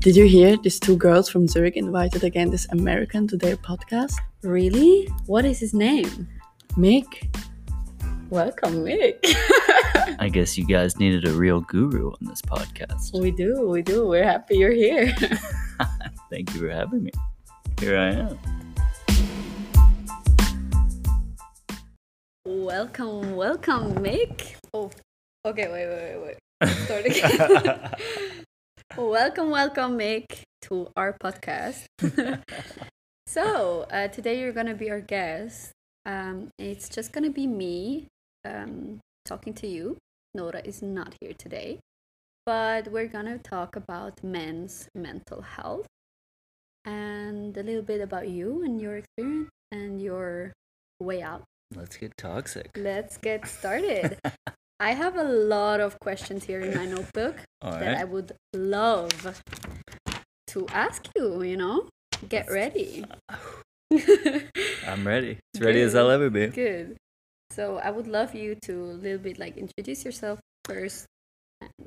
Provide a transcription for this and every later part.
Did you hear these two girls from Zurich invited again this American to their podcast? Really? What is his name? Mick? Welcome, Mick. I guess you guys needed a real guru on this podcast. we do, we do. We're happy you're here. Thank you for having me. Here I am. welcome, welcome, Mick. Oh, okay, wait, wait, wait, wait. Start again. welcome, welcome, Mick, to our podcast. so, uh, today you're going to be our guest. Um, it's just going to be me um, talking to you. Nora is not here today, but we're going to talk about men's mental health and a little bit about you and your experience and your way out. Let's get toxic. Let's get started. I have a lot of questions here in my notebook All that I would love to ask you, you know? Get ready. I'm ready. As ready as I'll ever be. Good. So I would love you to a little bit like introduce yourself first.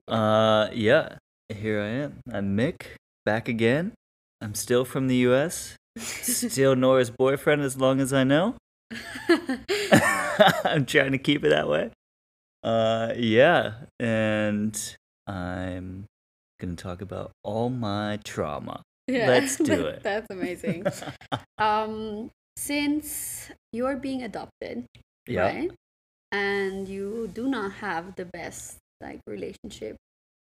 Uh, yeah. Here I am. I'm Mick, back again. I'm still from the U.S. Still Nora's boyfriend as long as I know. I'm trying to keep it that way. Uh, yeah, and I'm gonna talk about all my trauma. Yeah, Let's do that- it. That's amazing. um, since you're being adopted, yeah. right? And you do not have the best like relationship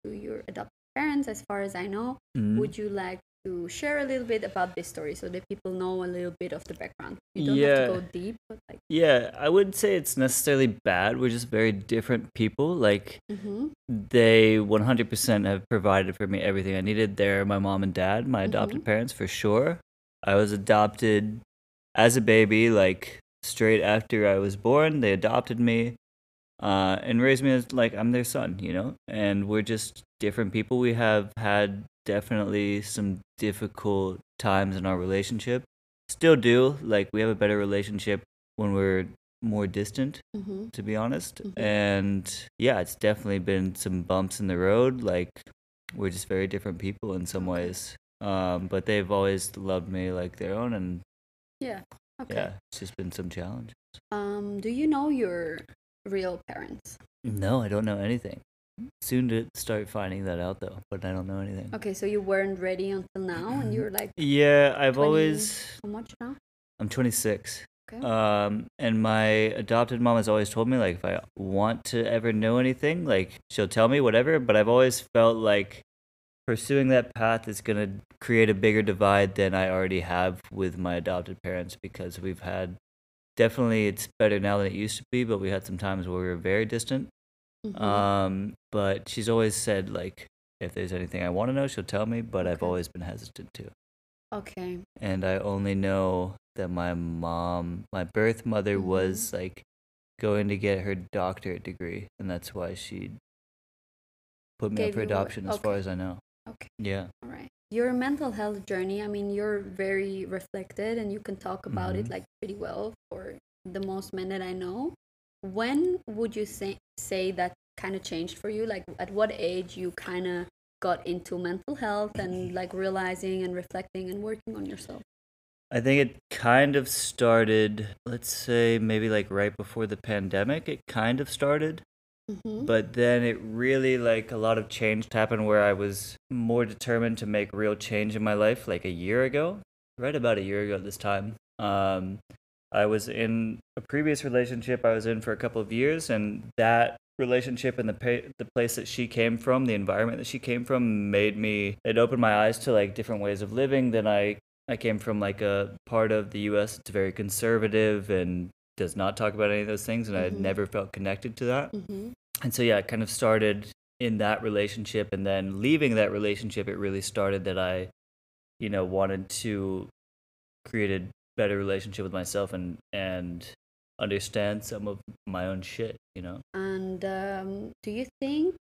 to your adopted parents, as far as I know. Mhm. Would you like to share a little bit about this story so that people know a little bit of the background? You don't have to go deep, but like, Yeah, I wouldn't say it's necessarily bad. We're just very different people. Like hmm they 100% have provided for me everything I needed. They're my mom and dad, my adopted parents for sure. I was adopted as a baby, like straight after I was born. They adopted me uh, and raised me as like I'm their son, you know. And we're just different people. We have had definitely some difficult times in our relationship. Still do. Like we have a better relationship when we're more distant hmm to be honest. Mhm. And yeah, it's definitely been some bumps in the road. Like we're just very different people in some ways. Um, but they've always loved me like their own, and yeah, okay. yeah, it's just been some challenges. Um, do you know your real parents? No, I don't know anything. Soon to start finding that out though, but I don't know anything. Okay, so you weren't ready until now, and you're like, Yeah, I've 20 always. how much now? I'm 26. Okay. Um, and my adopted mom has always told me like if I want to ever know anything, like she'll tell me whatever. But I've always felt like pursuing that path is gonna create a bigger divide than I already have with my adopted parents because we've had definitely it's better now than it used to be, but we had some times where we were very distant. Mhm. Um, but she's always said like if there's anything I want to know, she'll tell me. But I've always been hesitant to okay. and I only know that my mom, my birth mother, Mhm. was like going to get her doctorate degree, and that's why she put me Gave up for adoption, as far as I know. Okay. Yeah, All right. Your mental health journey, I mean, you're very reflected and you can talk about it Mhm. like pretty well for the most men that I know. When would you say say that kind of changed for you? Like at what age you kind of got into mental health and like realizing and reflecting and working on yourself? I think it kind of started. Let's say maybe like right before the pandemic. It kind of started, Mm-hmm. but then it really like a lot of change happened where I was more determined to make real change in my life. Like a year ago, right about a year ago at this time. Um, I was in a previous relationship I was in for a couple of years, and that relationship and the pa- the place that she came from, the environment that she came from, made me. It opened my eyes to like different ways of living. Then I I came from like a part of the U.S. that's very conservative and does not talk about any of those things, and I had Mhm. never felt connected to that. Mm-hmm. And so yeah, it kind of started in that relationship, and then leaving that relationship, it really started that I, you know, wanted to create a better relationship with myself and and understand some of my own shit, you know. And um, do you think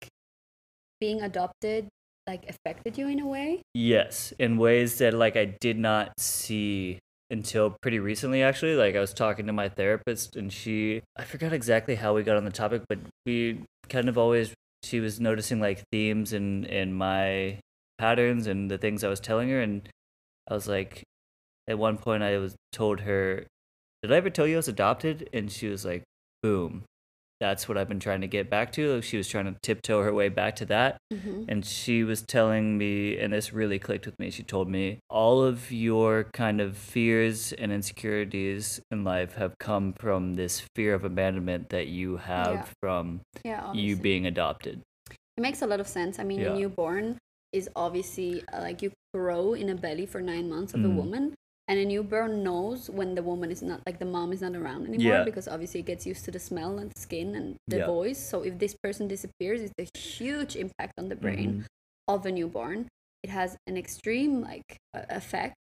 being adopted like affected you in a way? Yes, in ways that like I did not see until pretty recently actually. Like I was talking to my therapist and she I forgot exactly how we got on the topic, but we kind of always she was noticing like themes in in my patterns and the things I was telling her. And I was like, at one point, I was told her, "Did I ever tell you I was adopted?" And she was like, "Boom." That's what I've been trying to get back to. She was trying to tiptoe her way back to that. Mhm. And she was telling me, and this really clicked with me. She told me, all of your kind of fears and insecurities in life have come from this fear of abandonment that you have Yeah. from Yeah, you being adopted. It makes a lot of sense. I mean, Yeah. a newborn is obviously uh, like you grow in a belly for nine months of a Mm. woman, and a newborn knows when the woman is not like the mom is not around anymore Yeah. because obviously it gets used to the smell and the skin and the Yeah. voice. So if this person disappears, it's a huge impact on the brain Mhm. of a newborn. It has an extreme like uh, effect.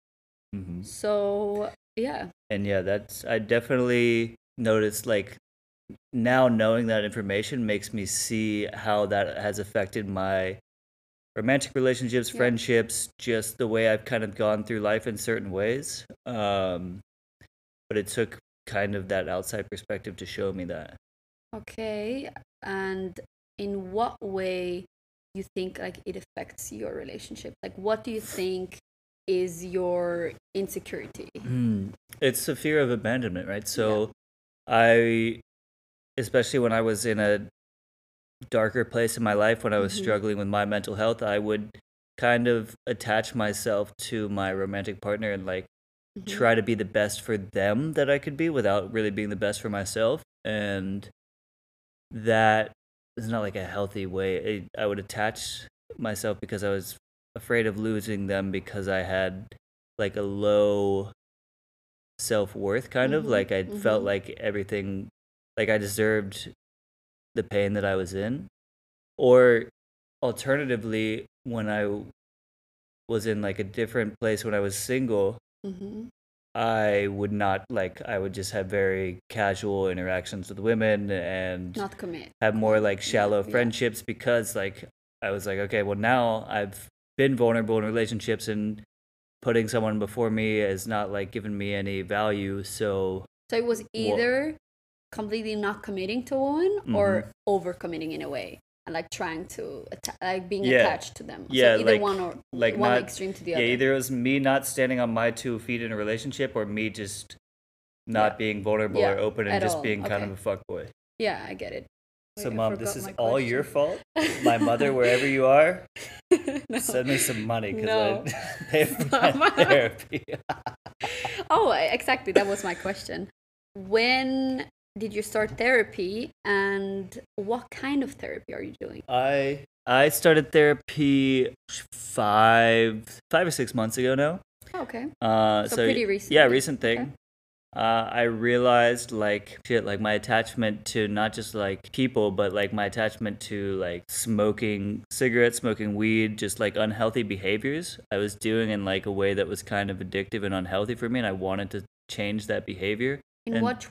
Mhm. So yeah, And yeah, that's, I definitely noticed like now knowing that information makes me see how that has affected my romantic relationships, Yeah. friendships, just the way I've kind of gone through life in certain ways. Um, but it took kind of that outside perspective to show me that. okay. And in what way you think like it affects your relationship? Like what do you think is your insecurity? Hmm. It's the fear of abandonment, right? So I especially when I was in a darker place in my life when I was Mhm. struggling with my mental health, I would kind of attach myself to my romantic partner and like Mhm. try to be the best for them that I could be without really being the best for myself. And that is not like a healthy way. I, I would attach myself because I was afraid of losing them because I had like a low self worth, kind of. Mhm, Like I felt mhm. like everything, like I deserved the pain that I was in. Or alternatively, when I was in like a different place when I was single, Mhm. I would not like I would just have very casual interactions with women and Not commit. have more like shallow yeah. friendships because like I was like okay well now I've been vulnerable in relationships and putting someone before me has not like given me any value so So it was either completely not committing to one Mm-hmm. or over committing in a way and like trying to atta- like being Yeah. attached to them. Yeah, so either like- one or like one not- extreme to the yeah other. either it was me not standing on my two feet in a relationship or me just not Yeah. being vulnerable Yeah, or open and at just all. being kind of a fuck boy. Yeah, I get it. so I mom this is all your fault my mother wherever you are No. send me some money because No. I pay for my therapy oh, exactly. That was my question. When did you start therapy and what kind of therapy are you doing? I I started therapy five five or six months ago now. Oh, okay. Uh, So so, pretty recent Yeah, recent thing. Okay. Uh, I realized like shit, like my attachment to not just like people, but like my attachment to like smoking cigarettes, smoking weed, just like unhealthy behaviors I was doing in like a way that was kind of addictive and unhealthy for me, and I wanted to change that behavior. In And- what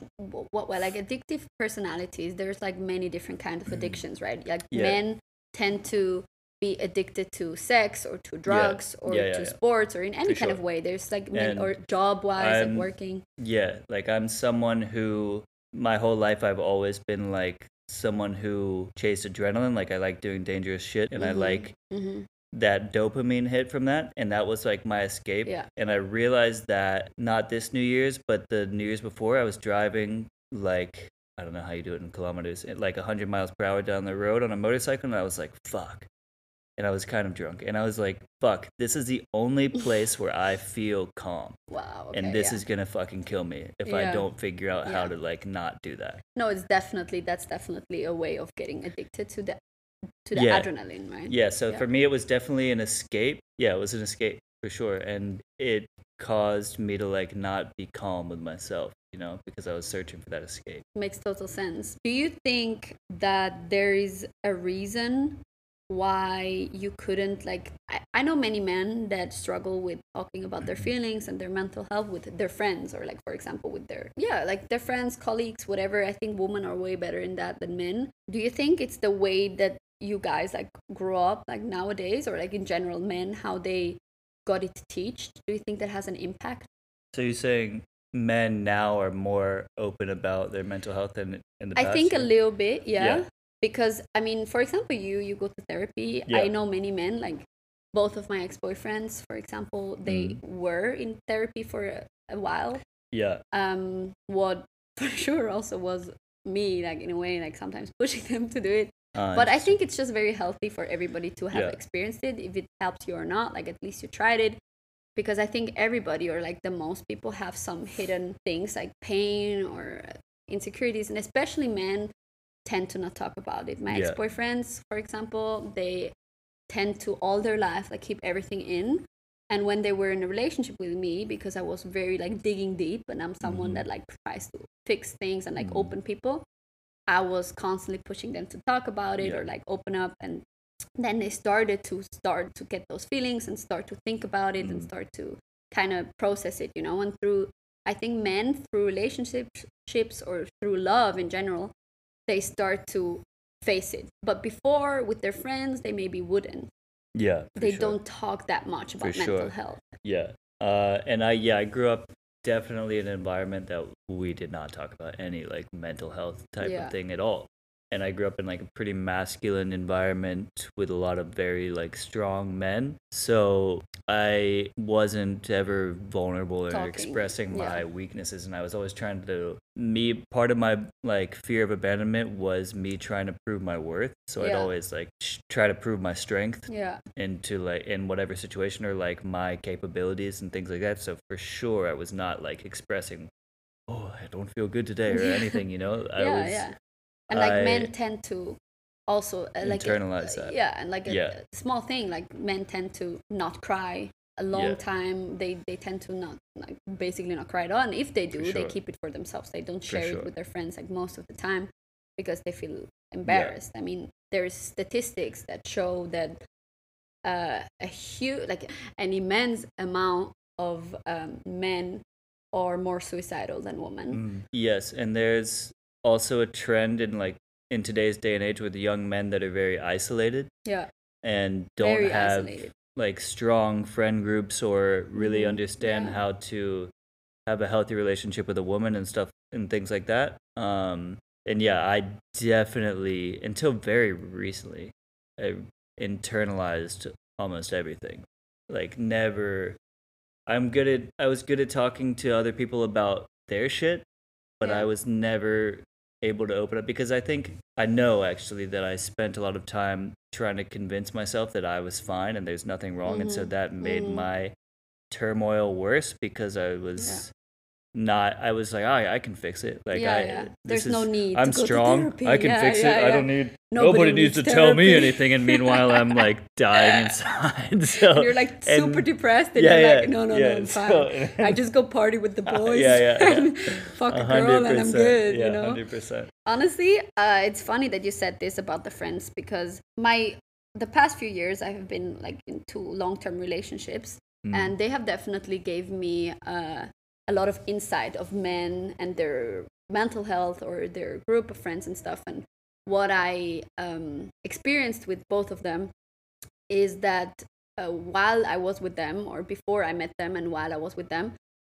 what well like addictive personalities, there's like many different kinds of addictions, right? Like Yeah. men tend to be addicted to sex or to drugs or Yeah, yeah, to yeah. sports or in any For kind of way. There's like And or job wise, like working. Yeah, like I'm someone who my whole life I've always been like someone who chased adrenaline. Like I like doing dangerous shit and I Mhm. like hmm that dopamine hit from that and that was like my escape. Yeah. And I realized that not this New Year's, but the New Year's before I was driving like I don't know how you do it in kilometers, at like 100 miles per hour down the road on a motorcycle and I was like, fuck. And I was kind of drunk and I was like, fuck, this is the only place where I feel calm Wow. Okay, and this yeah. is gonna fucking kill me if Yeah. I don't figure out how to like not do that. no, it's definitely that's definitely a way of getting addicted to the to the Yeah. adrenaline, right? Yeah, so Yeah. for me it was definitely an escape. Yeah, it was an escape for sure, and it caused me to like not be calm with myself, you know, because I was searching for that escape. Makes total sense. Do you think that there is a reason why you couldn't like I, I know many men that struggle with talking about their mm-hmm. feelings and their mental health with their friends or like for example with their yeah like their friends colleagues whatever i think women are way better in that than men do you think it's the way that you guys like grow up like nowadays or like in general men how they got it taught? do you think that has an impact So you're saying men now are more open about their mental health than in the I past? I think a little bit, yeah. Yeah. Because I mean, for example, you you go to therapy. Yeah. I know many men like both of my ex-boyfriends for example they were in therapy for a, a while Yeah. um what for sure also was me like in a way like sometimes pushing them to do it Uh, but i think it's just very healthy for everybody to have Yeah. experienced it if it helps you or not like at least you tried it because i think everybody or like the most people have some hidden things like pain or insecurities and especially men tend to not talk about it my Yeah. ex-boyfriends for example they tend to all their life like keep everything in and when they were in a relationship with me because i was very like digging deep and i'm someone Mhm. that like tries to fix things and like Mhm. open people i was constantly pushing them to talk about it Yeah. or like open up and then they started to start to get those feelings and start to think about it and Mhm. start to kind of process it you know and through i think men through relationships or through love in general they start to face it but before with their friends they maybe wouldn't yeah. they sure. don't talk that much about mental sure. health Yeah. Uh, and I yeah I grew up definitely an environment that we did not talk about any like mental health type Yeah. of thing at all. And I grew up in like a pretty masculine environment with a lot of very like strong men. So I wasn't ever vulnerable or Talking, expressing my yeah. weaknesses and I was always trying to me part of my like fear of abandonment was me trying to prove my worth. So I'd always like sh- try to prove my strength yeah into like in whatever situation or like my capabilities and things like that. So for sure, I was not like expressing, oh, I don't feel good today or anything. You know, I yeah was yeah and like I men tend to also uh, like internalize uh, that. yeah and like a, Yeah. a small thing like men tend to not cry a long Yeah. time they they tend to not like basically not cry at all and if they do For they keep it for themselves they don't share sure. it with their friends like most of the time because they feel embarrassed i mean there's statistics that show that uh, a huge like an immense amount of um, men are more suicidal than women Mm. Yes, and there's also a trend in like in today's day and age with young men that are very isolated yeah and don't very have isolated like strong friend groups or really Mhm, understand yeah. how to have a healthy relationship with a woman and stuff and things like that. Um, and yeah, I definitely until very recently, I internalized almost everything. Like never. I'm good at. I was good at talking to other people about their shit, but Yeah. I was never able to open up because I think I know actually that I spent a lot of time trying to convince myself that I was fine and there's nothing wrong, and so Mhm, that made mhm. my turmoil worse because I was not. I was like, oh, I can fix it. Like, yeah, I, yeah. There's no is- need. I'm to to strong. I can Yeah, fix it. I don't need. Nobody, needs to needs tell me anything. And meanwhile, I'm like dying inside. So You're like super and- depressed, and yeah, you're like, no, no, no, I'm fine. so- I just go party with the boys. yeah, yeah, yeah. and fuck a girl, and I'm good. Yeah, you know. hundred percent. Honestly, uh, it's funny that you said this about the friends because my the past few years I have been like into long term relationships, Mm. and they have definitely gave me uh, a lot of insight of men and their mental health or their group of friends and stuff and what i um, experienced with both of them is that uh, while i was with them or before i met them and while i was with them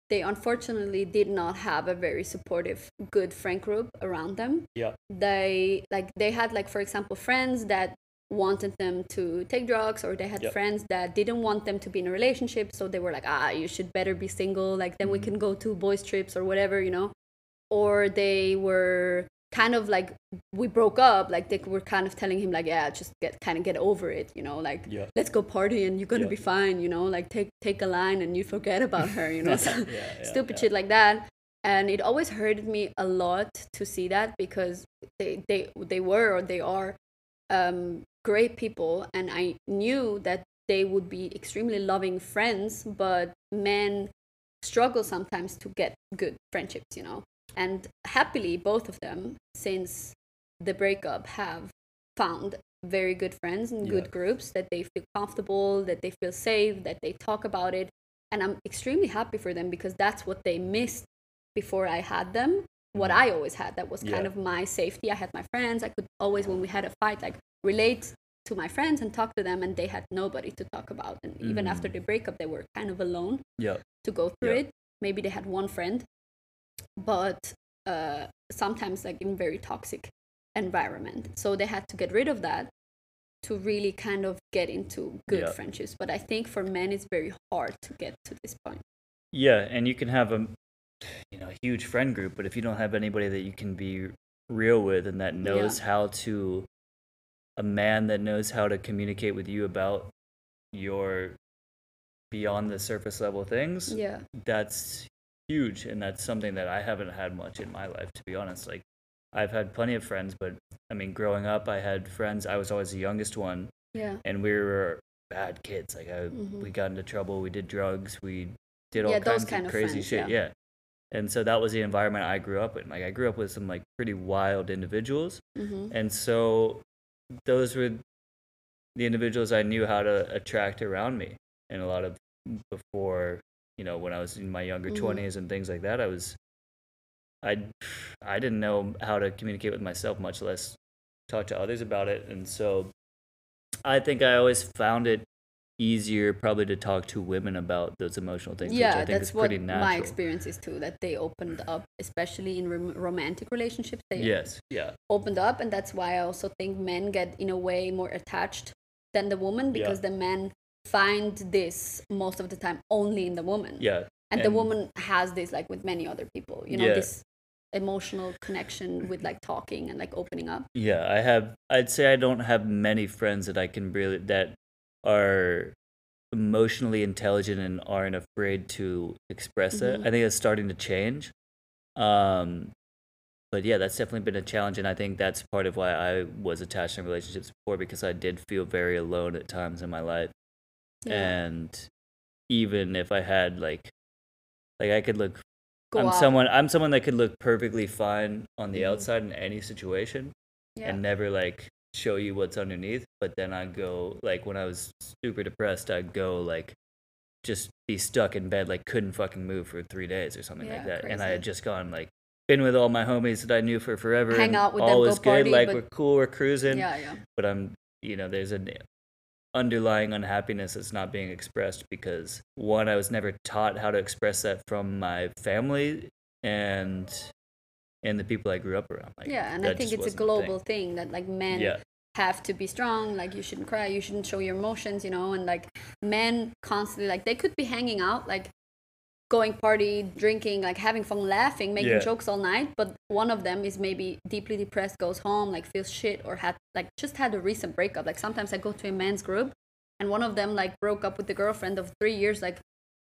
they unfortunately did not have a very supportive good friend group around them Yeah. they like they had like for example friends that wanted them to take drugs or they had Yep. friends that didn't want them to be in a relationship. So they were like ah you should better be single. Like then we Mhm. can go to boys trips or whatever you know? Or they were kind of like we broke up. Like they were kind of telling him like yeah just get kind of get over it you know? Like Yeah. let's go party and you're gonna Yeah. be fine you know? Like take take a line and you forget about her you know? So, Yeah, stupid shit like that. And it always hurted me a lot to see that because they they they were or they are um, great people and i knew that they would be extremely loving friends but men struggle sometimes to get good friendships you know and happily both of them since the breakup have found very good friends and Yeah. good groups that they feel comfortable that they feel safe that they talk about it and i'm extremely happy for them because that's what they missed before i had them what Mhm. i always had that was kind Yeah. of my safety i had my friends i could always when we had a fight like relate to my friends and talk to them and they had nobody to talk about and even after Mhm. the breakup they were kind of alone Yeah. to go through Yeah. it maybe they had one friend but uh, sometimes like in very toxic environment so they had to get rid of that to really kind of get into good Yeah. friendships. But I think for men, it's very hard to get to this point. Yeah, and you can have a you know, a huge friend group, but if you don't have anybody that you can be real with and that knows how to a man that knows how to communicate with you about your beyond the surface level things, Yeah. that's huge and that's something that I haven't had much in my life to be honest. Like I've had plenty of friends, but I mean growing up I had friends, I was always the youngest one Yeah. and we were bad kids. Like I, Mhm. we got into trouble. We did drugs. We did all Yeah, those kinds kind of crazy friends, shit. yeah. Yeah. And so that was the environment I grew up in. Like I grew up with some like pretty wild individuals, hmm and so those were the individuals I knew how to attract around me. And a lot of before, you know, when I was in my younger Mhm. 20s and things like that, I was I I didn't know how to communicate with myself, much less talk to others about it. And so I think I always found it easier probably to talk to women about those emotional things, which I Yeah, think that's is what pretty my natural. experience is too. That they opened up, especially in rom- romantic relationships. They Yes, yeah. opened up, and that's why I also think men get in a way more attached than the woman Yeah. because the men find this most of the time only in the woman. Yeah. and, the woman has this like with many other people. You know, Yeah. this emotional connection with like talking and like opening up. Yeah, I have. I'd say I don't have many friends that I can really that are emotionally intelligent and aren't afraid to express it. Mhm. I think it's starting to change. Um, but yeah, that's definitely been a challenge, and I think that's part of why I was attached in relationships before because I did feel very alone at times in my life, and even if I had like, like I could look Go I'm out. someone I'm someone that could look perfectly fine on the Mhm. outside in any situation yeah. and never like show you what's underneath. But then I'd go like when I was super depressed, I'd go like just be stuck in bed, like couldn't fucking move for three days or something like Yeah, that. And I had just gone like been with all my homies that I knew for forever. Hang out with all them, go was good, party, like we're cool, we're cruising. yeah, yeah. But I'm you know, there's an underlying unhappiness that's not being expressed because one, I was never taught how to express that from my family and and the people I grew up around. Like, yeah, and I think it's a wasn't thing. global thing. that like men Yeah, have to be strong like you shouldn't cry you shouldn't show your emotions you know and like men constantly like they could be hanging out like going party drinking like having fun laughing making Yeah. jokes all night but one of them is maybe deeply depressed goes home like feels shit or had like just had a recent breakup like sometimes i go to a men's group and one of them like broke up with the girlfriend of three years like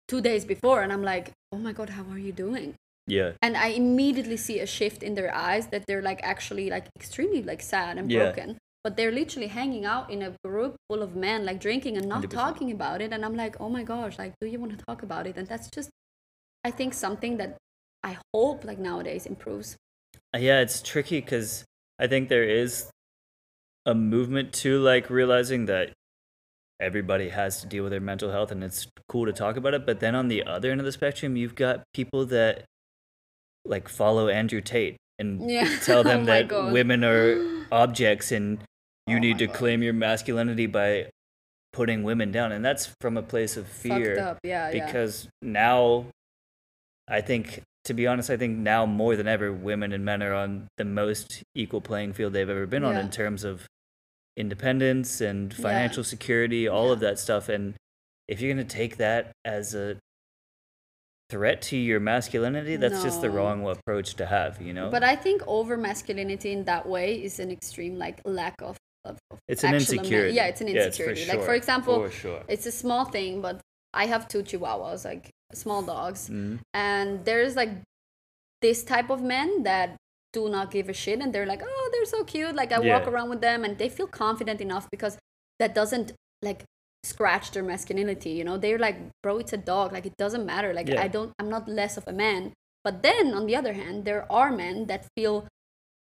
two days before and i'm like oh my god how are you doing yeah, and i immediately see a shift in their eyes that they're like actually like extremely like sad and Yeah. broken but they're literally hanging out in a group full of men like drinking and not 100%. talking about it and i'm like oh my gosh like do you want to talk about it and that's just i think something that i hope like nowadays improves Uh, yeah. It's tricky because I think there is a movement to like realizing that everybody has to deal with their mental health, and it's cool to talk about it. But then on the other end of the spectrum, you've got people that like follow Andrew Tate and yeah. tell Oh them my that God. women are objects and you Oh need to God. claim your masculinity by putting women down. And that's from a place of fucked fear up. Yeah yeah. because now i think to be honest i think now more than ever women and men are on the most equal playing field they've ever been on in terms of independence and Yeah. financial security all of that stuff. And if you're going to take that as a threat to your masculinity that's just the wrong approach to have you know but i think over masculinity in that way is an extreme like lack of, of, It's an insecurity. yeah it's an Yeah, insecurity for like for example For sure. it's a small thing but i have two chihuahuas like small dogs Mhm. and there's like this type of men that do not give a shit and they're like oh they're so cute like i walk around with them and they feel confident enough because that doesn't like scratch their masculinity you know? They're like bro it's a dog like it doesn't matter like Yeah. i don't i'm not less of a man. But then on the other hand there are men that feel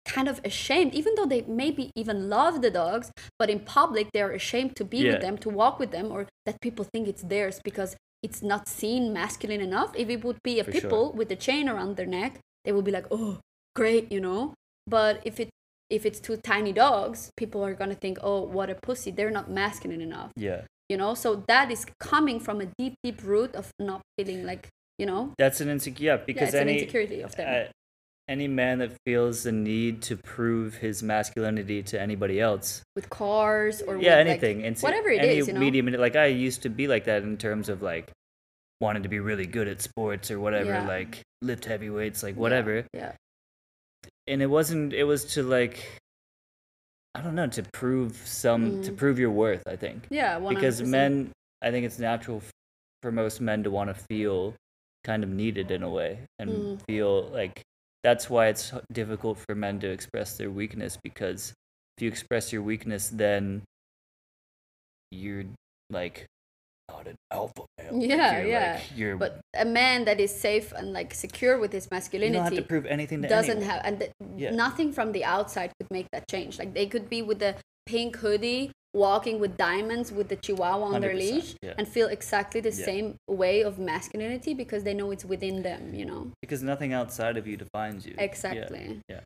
kind of ashamed even though they maybe even love the dogs but in public they're ashamed to be Yeah. with them to walk with them or that people think it's theirs because it's not seen masculine enough. If it would be a For pit sure. with a chain around their neck they would be like oh great you know? But if it if it's two tiny dogs people are gonna think oh what a pussy. They're not masculine enough. Yeah you know so that is coming from a deep deep root of not feeling like you know that's an insecurity yeah yeah, because an any insecurity of them uh, any man that feels the need to prove his masculinity to anybody else with cars or yeah with, anything like, and whatever it any is, you know. medium like i used to be like that in terms of like wanting to be really good at sports or whatever Yeah. like lift heavy weights like Yeah, whatever Yeah. and it wasn't it was to like i don't know to prove some to Mm. prove your worth i think Yeah. 100%. because men i think it's natural for most men to want to feel kind of needed in a way and Mm. feel like that's why it's difficult for men to express their weakness because if you express your weakness then you're like not an alpha male Like, Yeah, you're, yeah. like, you're But a man that is safe and like secure with his masculinity. You don't have to prove anything to doesn't anyone. have, and Yeah. nothing from the outside could make that change. Like they could be with the pink hoodie, walking with diamonds, with the chihuahua on their leash, yeah. and feel exactly the Yeah. same way of masculinity because they know it's within them. You know. because nothing outside of you defines you Yeah, Exactly. yeah.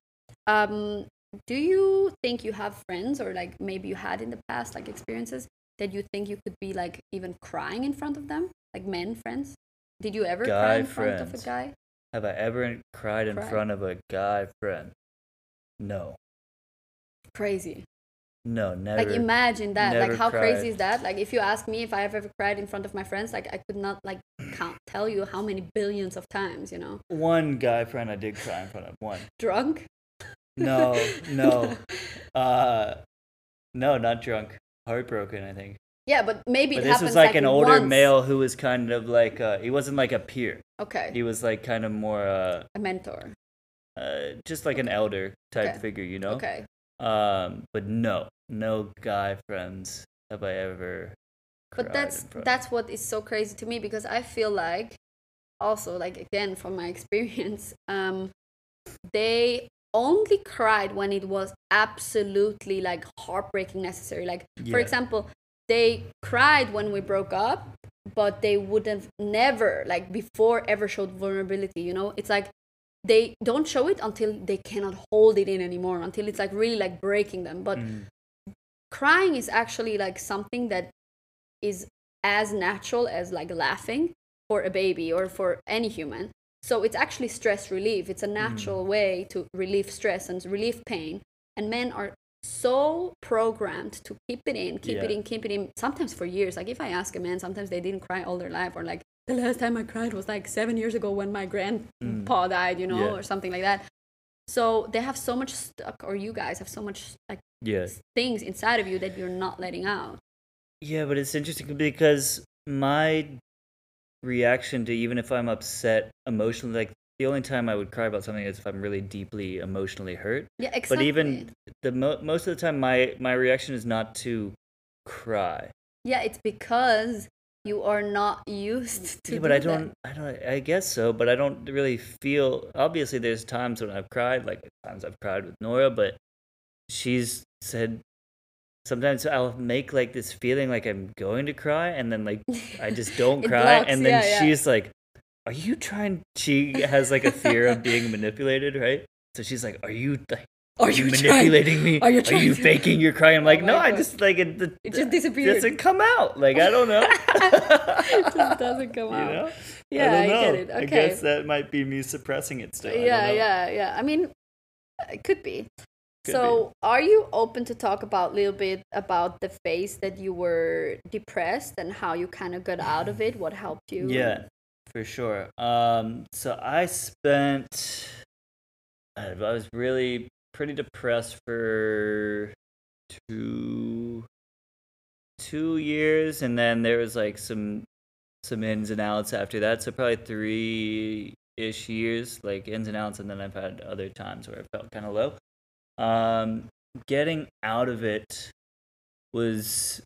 Um, do you think you have friends or like maybe you had in the past like experiences that you think you could be like even crying in front of them, like men friends? Did you ever cry Guy in front of a guy? have i ever cried in front of a guy friend no Crazy. no never Like imagine that. Like how cried. crazy is that? Like if you ask me if I have ever cried in front of my friends, like I could not like count tell you how many billions of times, you know. one guy friend i did cry in front of one Drunk? no no uh no not drunk heartbroken i think Yeah, but maybe but this was like, an older once. male who was kind of like uh he wasn't like a peer Okay. he was like kind of more uh, A mentor. uh just like an elder type Okay. figure you know Okay. um but no no guy friends have i ever but that's in front of. that's what is so crazy to me because i feel like also like again from my experience um they only cried when it was absolutely like heartbreaking necessary. Like for example they cried when we broke up but they would have never like before ever showed vulnerability you know? It's like they don't show it until they cannot hold it in anymore until it's like really like breaking them. But Mm. crying is actually like something that is as natural as like laughing for a baby or for any human so it's actually stress relief. It's a natural mm. way to relieve stress and relieve pain. And men are so programmed to keep it in keep it in keep it in sometimes for years. Like if i ask a man sometimes they didn't cry all their life or like the last time i cried was like seven years ago when my mm. grandpa died you know Yeah. or something like that. So they have so much stuck or you guys have so much like yeah. things inside of you that you're not letting out. Yeah, but it's interesting because my reaction to even if I'm upset emotionally, like the only time I would cry about something is if I'm really deeply emotionally hurt. Yeah, exactly. But even the mo- most of the time, my my reaction is not to cry. yeah, it's because you are not used to. Yeah, but do I don't, I don't, I guess so. But I don't really feel. Obviously, there's times when I've cried, like times I've cried with Nora, but she's said sometimes I'll make like this feeling like I'm going to cry, and then like I just don't cry, blocks, and then yeah, yeah. she's like, "Are you trying?" She has like a fear of being manipulated, right? So she's like, "Are you like?" Are you trying- manipulating me? are you trying to- faking your crying? I'm oh like, Oh no, my I just like it. The, It just disappeared. Doesn't come out. Like I don't know. it just doesn't come You out. know? Yeah, I, I, get it. I Okay. guess that might be me suppressing it still. I don't yeah, yeah, yeah. I mean, it could be. Could so, are you open to talk about a little bit about the phase that you were depressed and how you kind of got out of it? What helped you? Yeah, for sure. Um, so I spent. I was really pretty depressed for two two years, and then there was like some some ins and outs after that. So probably three ish years, like ins and outs, and then I've had other times where I felt kind of low. Um, getting out of it was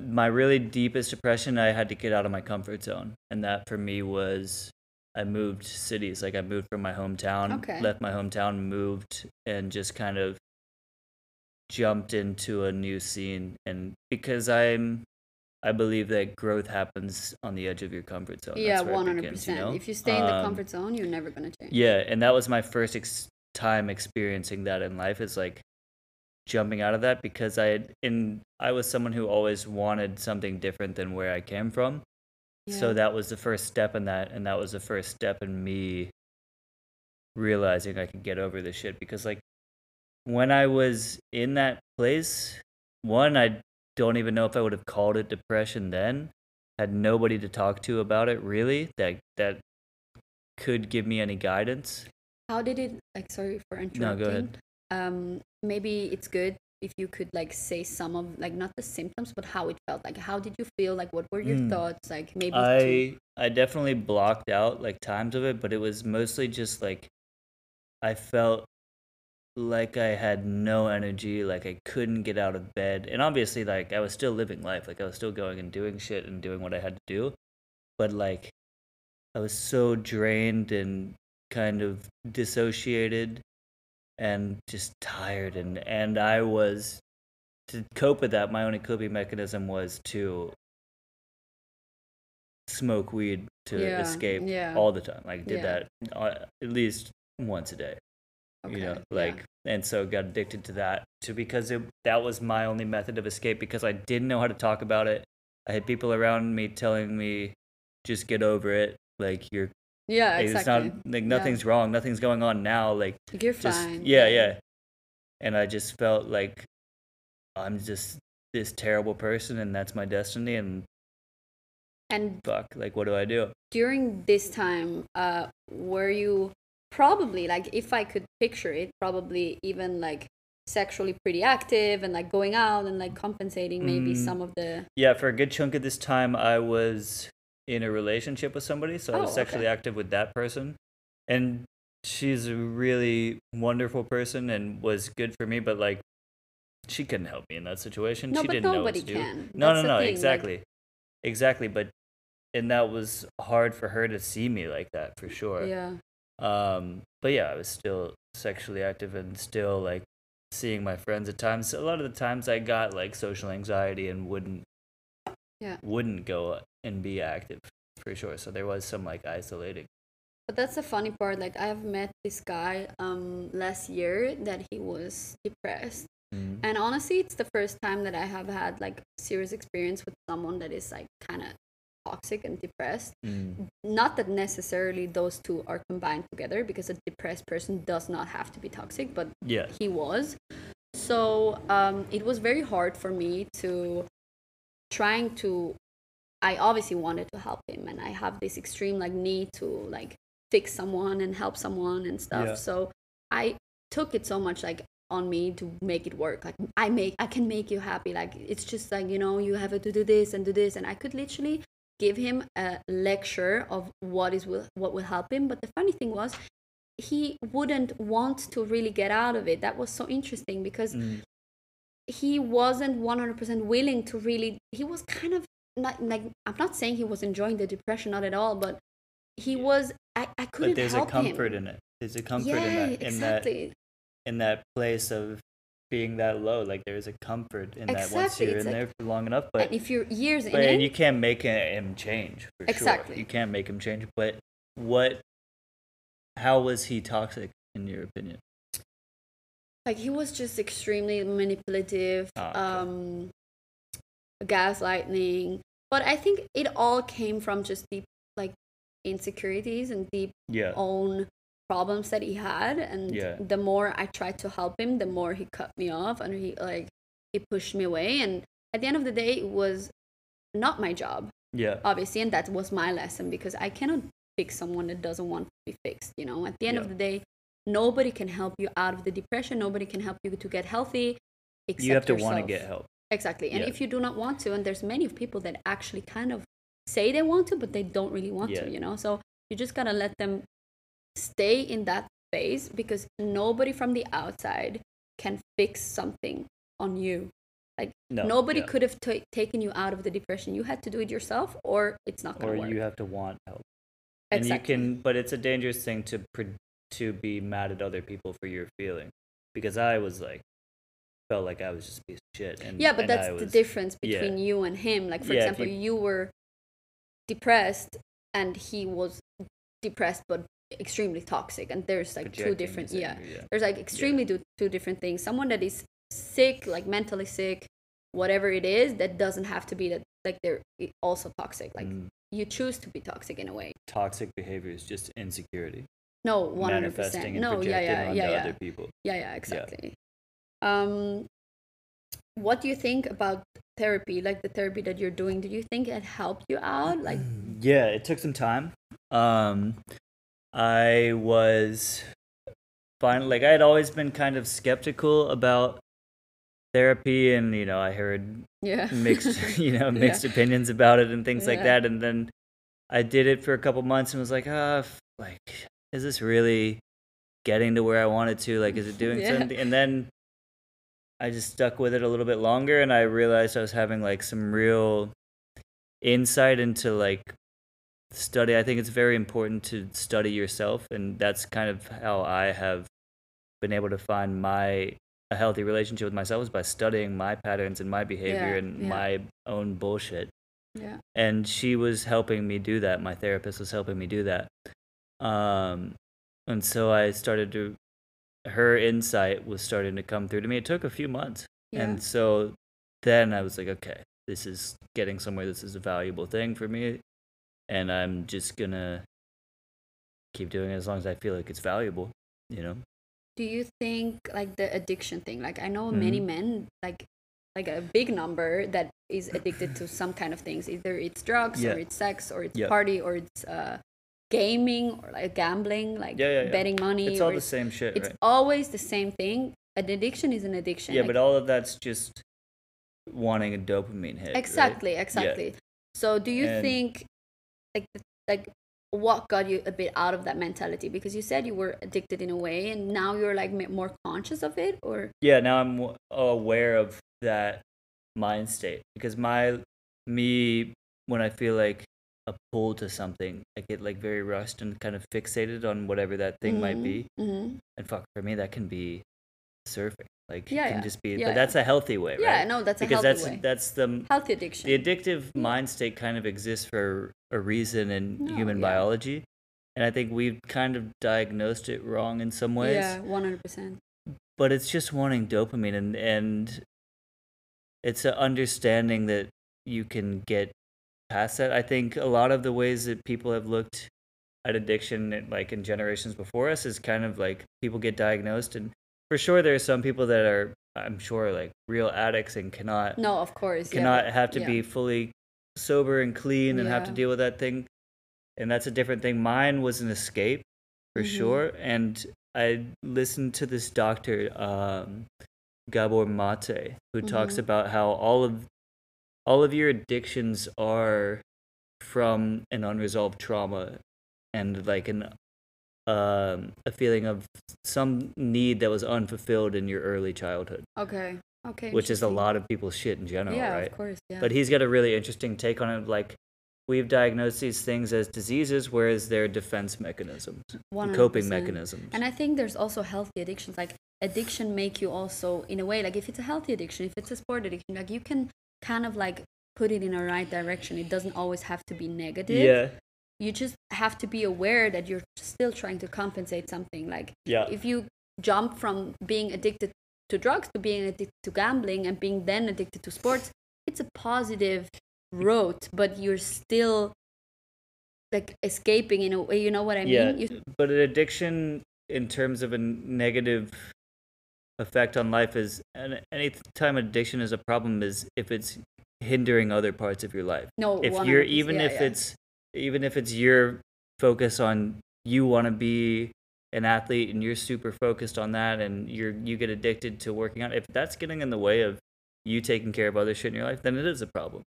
my really deepest depression. I had to get out of my comfort zone, and that for me was I moved cities. Like I moved from my hometown, Okay. left my hometown, moved, and just kind of jumped into a new scene. And because I'm, I believe that growth happens on the edge of your comfort zone. Yeah, That's one hundred percent. If you stay in the Um, comfort zone, you're never gonna change. yeah, and that was my first ex- time experiencing that in life. Is like jumping out of that because I had in I was someone who always wanted something different than where I came from. So that was the first step in that, and that was the first step in me realizing I could get over this shit because like when I was in that place, one I don't even know if I would have called it depression then. Had nobody to talk to about it really that that could give me any guidance. How did it like sorry for interrupting. No, go ahead. Um maybe it's good if you could like say some of like not the symptoms but how it felt. Like how did you feel? Like what were your Mm. thoughts? Like maybe to- I I definitely blocked out like times of it, but it was mostly just like I felt like I had no energy, like I couldn't get out of bed. And obviously like I was still living life, like I was still going and doing shit and doing what I had to do. But like I was so drained and kind of dissociated and just tired and and I was to cope with that, my only coping mechanism was to smoke weed to Yeah, escape yeah. all the time. Like did Yeah. that uh, at least once a day. You know, Okay, yeah. like and so got addicted to that to because it, that was my only method of escape because I didn't know how to talk about it. I had people around me telling me just get over it. Like you're yeah, like, exactly. it's not like nothing's wrong, nothing's going on now. Like You're just fine. yeah, yeah. And I just felt like I'm just this terrible person and that's my destiny and And fuck, like what do I do? during this time, uh, were you probably like, if I could picture it, probably even like sexually pretty active and like going out and like compensating maybe Mm. some of the Yeah, for a good chunk of this time I was in a relationship with somebody, so I was Oh, sexually okay. active with that person. And she's a really wonderful person and was good for me, but like she couldn't help me in that situation. No, she but didn't know what nobody to do. can. No, That's no, no, thing, like- exactly. Exactly, but and that was hard for her to see me like that for sure. yeah Um, but yeah, I was still sexually active and still like seeing my friends at times. A lot of the times I got like social anxiety and wouldn't Yeah. wouldn't go and be active for sure. So there was some like isolating. but that's the funny part like i have met this guy um last year that he was depressed Mm. and honestly it's the first time that i have had like serious experience with someone that is like kind of toxic and depressed Mm. not that necessarily those two are combined together because a depressed person does not have to be toxic but Yeah. he was so um, it was very hard for me to trying to i obviously wanted to help him and i have this extreme like need to like fix someone and help someone and stuff. Yeah. so i took it so much like on me to make it work. Like i make i can make you happy. Like it's just like you know you have to do this and do this. And i could literally give him a lecture of what is will what will help him. But the funny thing was he wouldn't want to really get out of it. That was so interesting because Mm. he wasn't 100% willing to really he was kind of not like i'm not saying he was enjoying the depression not at all but he was i, I couldn't But there's a comfort him. in it. There's a comfort yeah in that in that exactly in that place of being that low. Like there's a comfort in that once you're it's in like- there for long enough. But if you're years in but it and you can't make him change for Exactly. sure. You can't make him change. But what? How was he toxic in your opinion? like he was just extremely manipulative Ah, okay. um gaslighting but i think it all came from just deep like insecurities and deep Yeah. own problems that he had and Yeah. the more i tried to help him the more he cut me off and he like he pushed me away and at the end of the day it was not my job Yeah. obviously and that was my lesson because i cannot fix someone that doesn't want to be fixed you know at the end Yeah. of the day nobody can help you out of the depression nobody can help you to get healthy except You have to yourself. want to get help. Exactly and Yeah. if you do not want to and there's many of people that actually kind of say they want to but they don't really want Yeah. to you know so you just gotta let them stay in that phase because nobody from the outside can fix something on you No. nobody yeah. could have ta taken you out of the depression you had to do it yourself or it's not gonna work you have to want help. And you can, but it's a dangerous thing to pre- to be mad at other people for your feeling, because I was like, felt like I was just a piece of shit. And yeah but and that's I the was- difference yeah. between you and him like for Yeah, example you- you were depressed and he was depressed but extremely toxic and there's like two different yeah yeah. there's like extremely do, two different things someone that is sick like mentally sick whatever it is that doesn't have to be that like they're also toxic like Mm, you choose to be toxic in a way toxic behavior is just insecurity. no 100% no yeah yeah yeah yeah. other people. yeah yeah exactly um what do you think about therapy like the therapy that you're doing do you think it helped you out like Yeah, it took some time. Um, I was fine. Like I had always been kind of skeptical about therapy, and you know, I heard yeah mixed, you know, Yeah. mixed opinions about it and things like that. And then I did it for a couple months and was like, ah, f- like, is this really getting to where I wanted to? Like, is it doing Yeah. something? And then I just stuck with it a little bit longer, and I realized I was having like some real insight into like study. I think it's very important to study yourself, and that's kind of how I have been able to find my a healthy relationship with myself is by studying my patterns and my behavior Yeah, and yeah. my own bullshit. yeah And she was helping me do that. My therapist was helping me do that. Um, and so I started to. Her insight was starting to come through to me. It took a few months, yeah and so then I was like, okay, this is getting somewhere. This is a valuable thing for me, and I'm just gonna keep doing it as long as I feel like it's valuable. You know? do you think like the addiction thing like i know many Mhm. men like like a big number that is addicted to some kind of things either it's drugs Yeah. or it's sex or it's party or it's uh gaming or like gambling like Yeah, yeah, yeah. betting money It's all the same shit, it's right? always the same thing an addiction is an addiction Yeah, like, but all of that's just wanting a dopamine hit. right? exactly exactly so do you And- think like like what got you a bit out of that mentality because you said you were addicted in a way and now you're like more conscious of it or yeah now i'm aware of that mind state because my me when i feel like a pull to something i get like very rushed and kind of fixated on whatever that thing might be. hmm and fuck for me that can be surfing like Yeah, it can yeah. just be Yeah, but that's a healthy way yeah right? no that's a because healthy that's way. that's the healthy addiction. the addictive mind state kind of exists for a reason in No, human yeah. biology. And i think we've kind of diagnosed it wrong in some ways. Yeah 100% but it's just wanting dopamine and and it's an understanding that you can get past that i think a lot of the ways that people have looked at addiction like in generations before us is kind of like people get diagnosed and for sure there are some people that are i'm sure like real addicts and cannot no of course yeah, cannot but- have to yeah. be fully sober and clean and have to deal with that thing and that's a different thing mine was an escape for Mhm. sure and i listened to this doctor um gabor mate who talks Mhm. about how all of all of your addictions are from an unresolved trauma and like an um a feeling of some need that was unfulfilled in your early childhood. Okay. Okay which is a lot of people's shit in general yeah right? of course yeah. But he's got a really interesting take on it like we've diagnosed these things as diseases whereas they're defense mechanisms coping 100%. mechanisms. And I think there's also healthy addictions. Like addiction make you also in a way like if it's a healthy addiction, if it's a sport addiction, like you can kind of like put it in a right direction. It doesn't always have to be negative. yeah You just have to be aware that you're still trying to compensate something. Like yeah if you jump from being addicted to drugs to being addicted to gambling and being then addicted to sports, it's a positive road, but you're still like escaping in a way. You know what I yeah mean? You, but an addiction in terms of a negative effect on life is and any time addiction is a problem is if it's hindering other parts of your life no, if you're even yeah, if yeah. it's even if it's your focus on you want to be an athlete and you're super focused on that and you're you get addicted to working out if that's getting in the way of you taking care of other shit in your life then it is a problem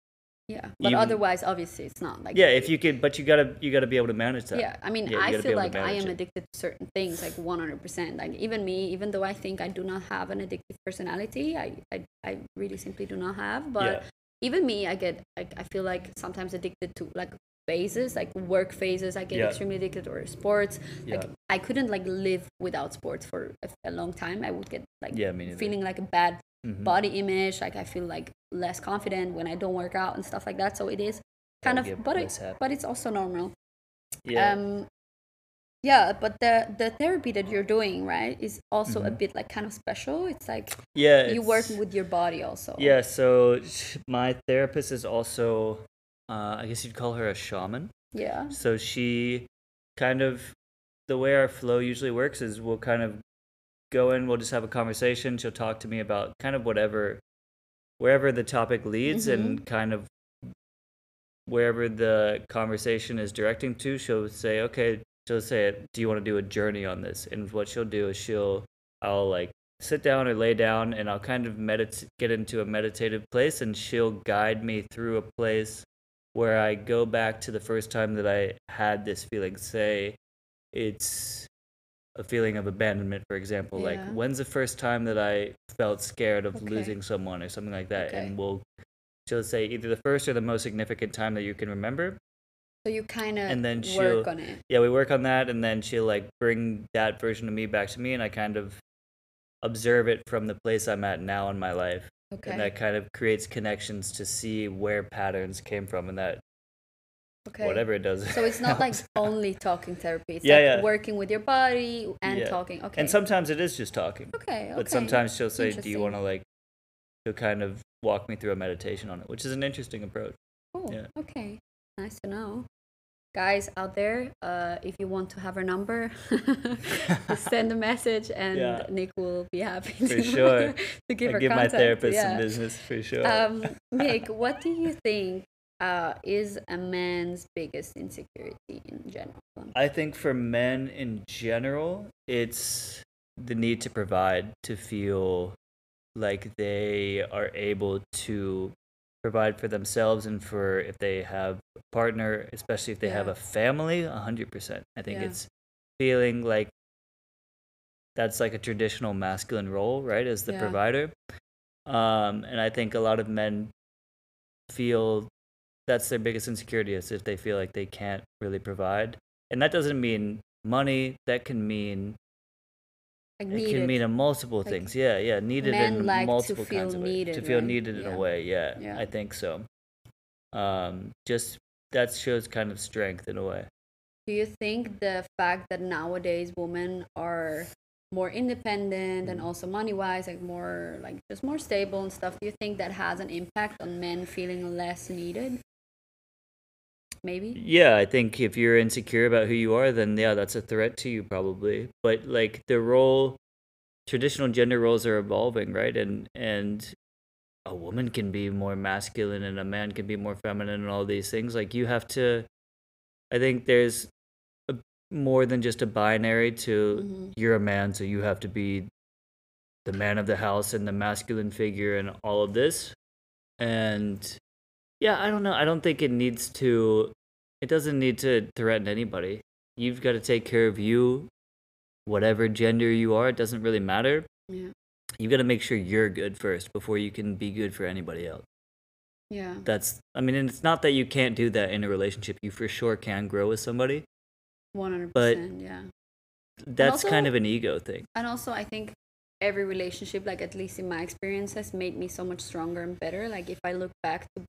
Yeah, but even- otherwise, obviously, it's not like yeah if you could but you gotta you gotta be able to manage that Yeah, I mean, you I gotta be feel able to like I manage am it. addicted to certain things, like one hundred percent. Like even me, even though I think I do not have an addictive personality, I I, I really simply do not have. But yeah even me, I get like I feel like sometimes addicted to like phases, like work phases. I get Yeah. extremely addicted or sports. Like Yeah. I couldn't like live without sports for a, a long time. I would get like yeah me neither. feeling like a bad Mhm. body image. Like I feel like less confident when I don't work out and stuff like that. So it is kind of, but it, but it's also normal. yeah Um, yeah, but the the therapy that you're doing, right, is also a Mhm. bit like kind of special. It's like yeah you work with your body also. Yeah, so my therapist is also, uh, I guess you'd call her a shaman. Yeah. So she kind of the way our flow usually works is we'll kind of go in, we'll just have a conversation. She'll talk to me about kind of whatever, wherever the topic leads, and mm-hmm. kind of wherever the conversation is directing to. She'll say, okay, she'll say, do you want to do a journey on this? And what she'll do is she'll, I'll like sit down or lay down, and I'll kind of meditate, get into a meditative place, and she'll guide me through a place where I go back to the first time that I had this feeling. Say, it's a feeling of abandonment, for example. Like, when's the first time that I felt scared of Okay. losing someone or something like that? Okay. And we'll, she'll say either the first or the most significant time that you can remember. So you kind of And then she'll- on it. Yeah, we work on that, and then she'll like bring that version of me back to me, and I kind of observe it from the place I'm at now in my life. Okay. And that kind of creates connections to see where patterns came from, and that okay. whatever it does. So it's not like only talking therapy. It's Yeah, like yeah. working with your body and Yeah. talking. Okay. And sometimes it is just talking. okay. Okay. But sometimes she'll say, "Do you want to like?" She'll kind of walk me through a meditation on it, which is an interesting approach. Cool. yeah. Okay. Nice to know. Guys out there, uh, if you want to have her number, send a message and Yeah. Mick will be happy For to, sure. to give I her give my therapist yeah. some business for sure. Um, Mick, what do you think uh, is a man's biggest insecurity in general? I think for men in general, it's the need to provide, to feel like they are able to provide for themselves and for if they have a partner, especially if they have a family, 100%. I think Yeah. it's feeling like that's like a traditional masculine role, right, as the Yeah. provider. Um, and I think a lot of men feel that's their biggest insecurity is if they feel like they can't really provide. And that doesn't mean money, that can mean Like it needed. can mean a multiple Like, things. Yeah, yeah, needed in like multiple kinds of ways. needed, To feel right? needed in Yeah. a way, yeah, Yeah. I think so. Um, just that shows kind of strength in a way. Do you think the fact that nowadays women are more independent and Mm. also money wise, like more like just more stable and stuff, do you think that has an impact on men feeling less needed? Maybe. Yeah, I think if you're insecure about who you are, then yeah, that's a threat to you probably. But like the role, traditional gender roles are evolving, right? And and a woman can be more masculine and a man can be more feminine and all these things. Like you have to, I think there's a, more than just a binary to Mhm. you're a man, so you have to be the man of the house and the masculine figure and all of this. And yeah, I don't know. I don't think it needs to, it doesn't need to threaten anybody. You've got to take care of you, whatever gender you are, it doesn't really matter. Yeah. You've got to make sure you're good first before you can be good for anybody else. Yeah. That's, I mean, and it's not that you can't do that in a relationship. You for sure can grow with somebody. One hundred But- percent. Yeah. That's kind of an ego thing. And also, I think every relationship, like at least in my experience, has made me so much stronger and better. Like if I look back to,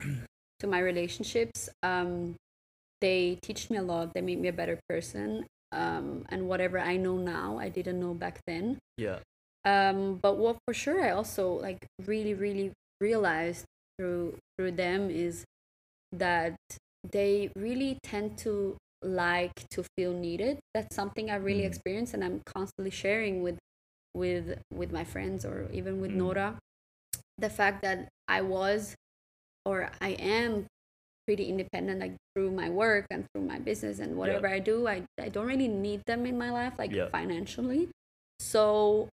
to my relationships, um, they teach me a lot. They made me a better person. Um, and whatever I know now, I didn't know back then. Yeah. Um, but what for sure I also like really, really realized through through them is that they really tend to like to feel needed. That's something I really Mm. experienced, and I'm constantly sharing with with with my friends or even with Mm. Nora. The fact that I was or I am pretty independent, like through my work and through my business and whatever I do, I I don't really need them in my life, like Yeah. financially. So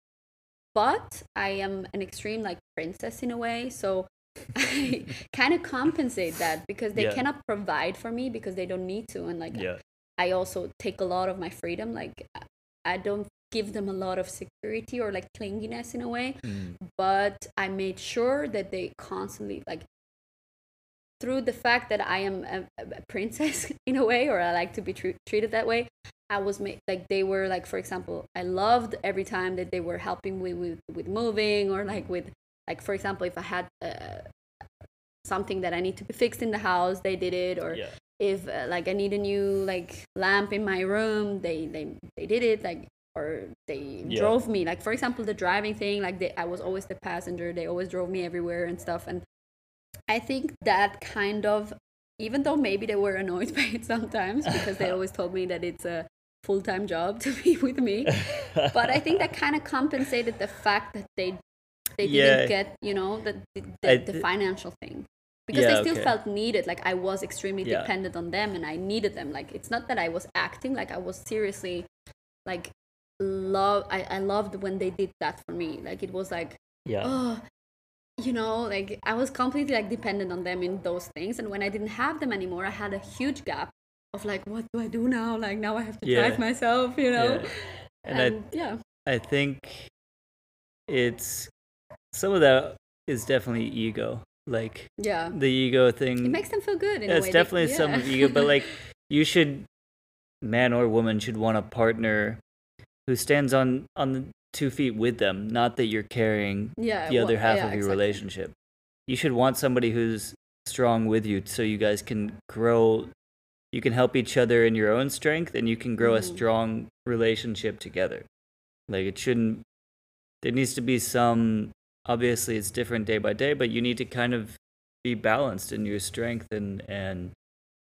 but I am an extreme like princess in a way. So I kind of compensate that because they Yeah. cannot provide for me because they don't need to, and like Yeah. I also take a lot of my freedom. Like I- I don't give them a lot of security or like clinginess in a way, Mm. but I made sure that they constantly like through the fact that I am a, a princess in a way, or I like to be tr- treated that way. I was made like they were like for example, I loved every time that they were helping me with with moving or like with like for example, if I had uh, something that I need to be fixed in the house, they did it, or Yeah. if uh, like I need a new like lamp in my room, they they they did it like or they Yeah. drove me like for example the driving thing like they, I was always the passenger they always drove me everywhere and stuff and I think that kind of even though maybe they were annoyed by it sometimes because they always told me that it's a full time job to be with me. but I think that kind of compensated the fact that they they Yeah. didn't get you know the the, the, I the financial thing because Yeah, they still okay. felt needed. Like I was extremely Yeah. dependent on them, and I needed them. Like it's not that I was acting. Like I was seriously like love. I I loved when they did that for me. Like it was like yeah. oh you know like i was completely like dependent on them in those things and when i didn't have them anymore i had a huge gap of like what do i do now like now i have to Yeah. drive myself you know Yeah. And, I yeah I think it's some of that is definitely ego. Like yeah the ego thing. it makes them feel good in it's way They- definitely some of ego, but like you should, man or woman should want a partner who stands on on the two feet with them. Not that you're carrying yeah the other well, half yeah, of your exactly. relationship. You should want somebody who's strong with you, so you guys can grow. You can help each other in your own strength, and you can grow a Mhm. strong relationship together. Like it shouldn't. There needs to be some. Obviously, it's different day by day, but you need to kind of be balanced in your strength and and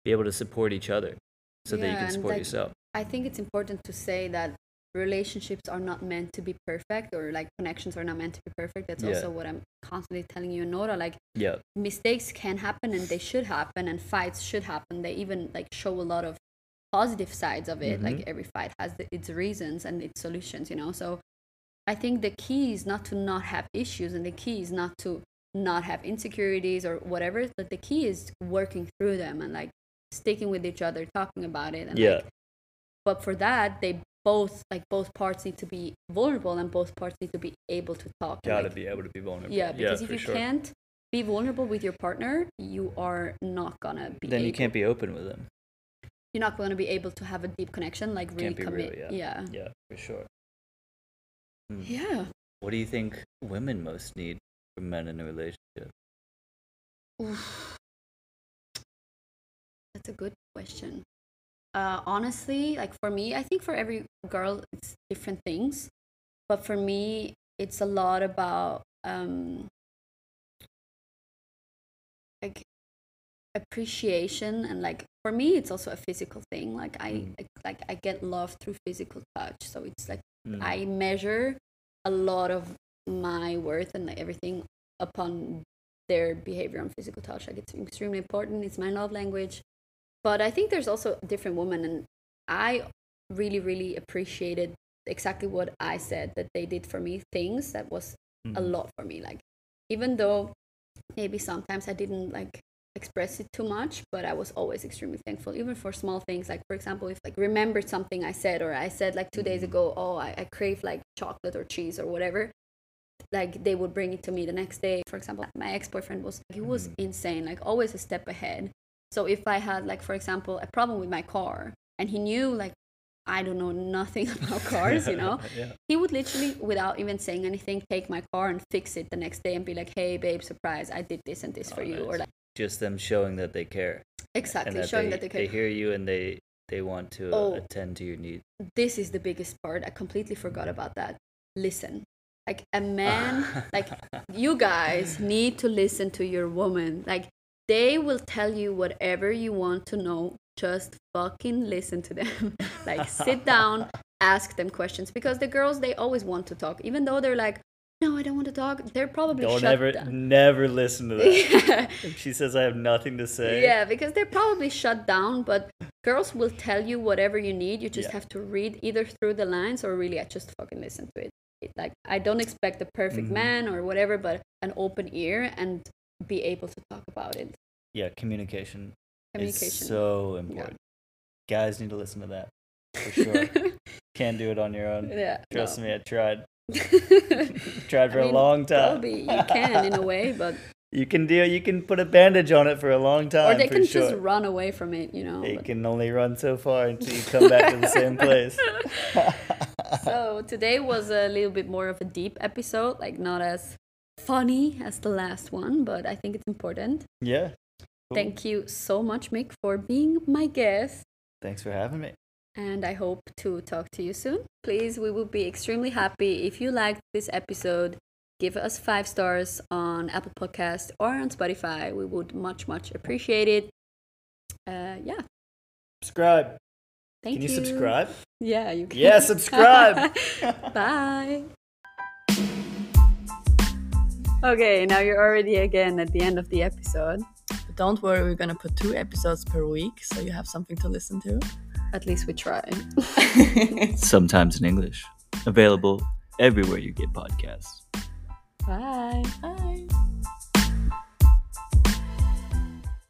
be able to support each other, so that you can support like, yourself. i think it's important to say that relationships are not meant to be perfect or like connections are not meant to be perfect that's Yeah. also what i'm constantly telling you nora like Yeah, mistakes can happen and they should happen and fights should happen they even like show a lot of positive sides of it like Mhm. every fight has the, its reasons and its solutions you know so i think the key is not to not have issues and the key is not to not have insecurities or whatever but the key is working through them and like sticking with each other talking about it and Yeah. like but for that they both like both parts need to be vulnerable and both parts need to be able to talk gotta like, be able to be vulnerable. yeah, because if you sure. can't be vulnerable with your partner, you are not gonna be. then you can't be open with them. You're not gonna be able to have a deep connection, like really commit. real, yeah. Yeah, for sure. Hmm. Yeah. What do you think women most need from men in a relationship? Oof. That's a good question. Uh, honestly, like for me, I think for every girl, it's different things. But for me, it's a lot about um, like appreciation and like for me, it's also a physical thing. Like I Mm. like, I get love through physical touch, so it's like Mm. I measure a lot of my worth and like everything upon their behavior on physical touch. Like it's extremely important. It's my love language. But I think there's also different women, and I really, really appreciated exactly what I said that they did for me. Things that was a Mhm. lot for me. Like even though maybe sometimes I didn't like express it too much, but I was always extremely thankful, even for small things. Like for example, if like remembered something I said, or I said like two days Mhm. ago, oh I, I crave like chocolate or cheese or whatever. Like they would bring it to me the next day. For example, my ex boyfriend was he was Mhm. insane, like always a step ahead. So if I had like for example a problem with my car, and he knew like I don't know nothing about cars, you know, yeah. he would literally, without even saying anything, take my car and fix it the next day and be like, "Hey, babe, surprise! I did this and this for Oh, you," or like Just them showing that they care. exactly that showing they, that they care. They hear you and they they want to uh, Oh. attend to your needs. This is the biggest part. I completely forgot about that. Listen, like a man, like you guys need to listen to your woman. Like they will tell you whatever you want to know. Just fucking listen to them. like sit down, ask them questions because the girls they always want to talk, even though they're like, no, I don't want to talk. They're probably Don't shut ever down. never listen to that. yeah. she says I have nothing to say. yeah, because they're probably shut down, but girls will tell you whatever you need. You just Yeah. have to read either through the lines or really I just fucking listen to it. It- Like I don't expect a perfect Mhm. man or whatever, but an open ear and be able to talk about it. Yeah, communication, Communication. is so important. Guys need to listen to that for sure. Can't do it on your own. yeah. Trust no. me, I tried. Tried for a mean, long time. Probably you can in a way, but You can do. You can put a bandage on it for a long time. or they can sure. just run away from it, you know. It but- can only run so far until you come back to the same place. so today was a little bit more of a deep episode, like not as funny as the last one, but I think it's important. yeah. Cool. Thank you so much, Mick, for being my guest. Thanks for having me. And I hope to talk to you soon. Please, we would be extremely happy if you liked this episode. Give us five stars on Apple Podcast or on Spotify. We would much, much appreciate it. Uh, yeah. Subscribe. Thank Can you you. subscribe? Yeah, you can. Yeah, subscribe. Bye. Okay, now you're already again at the end of the episode. But don't worry, we're gonna put two episodes per week, so you have something to listen to. At least we try. Sometimes in English. Available everywhere you get podcasts. Bye. Bye.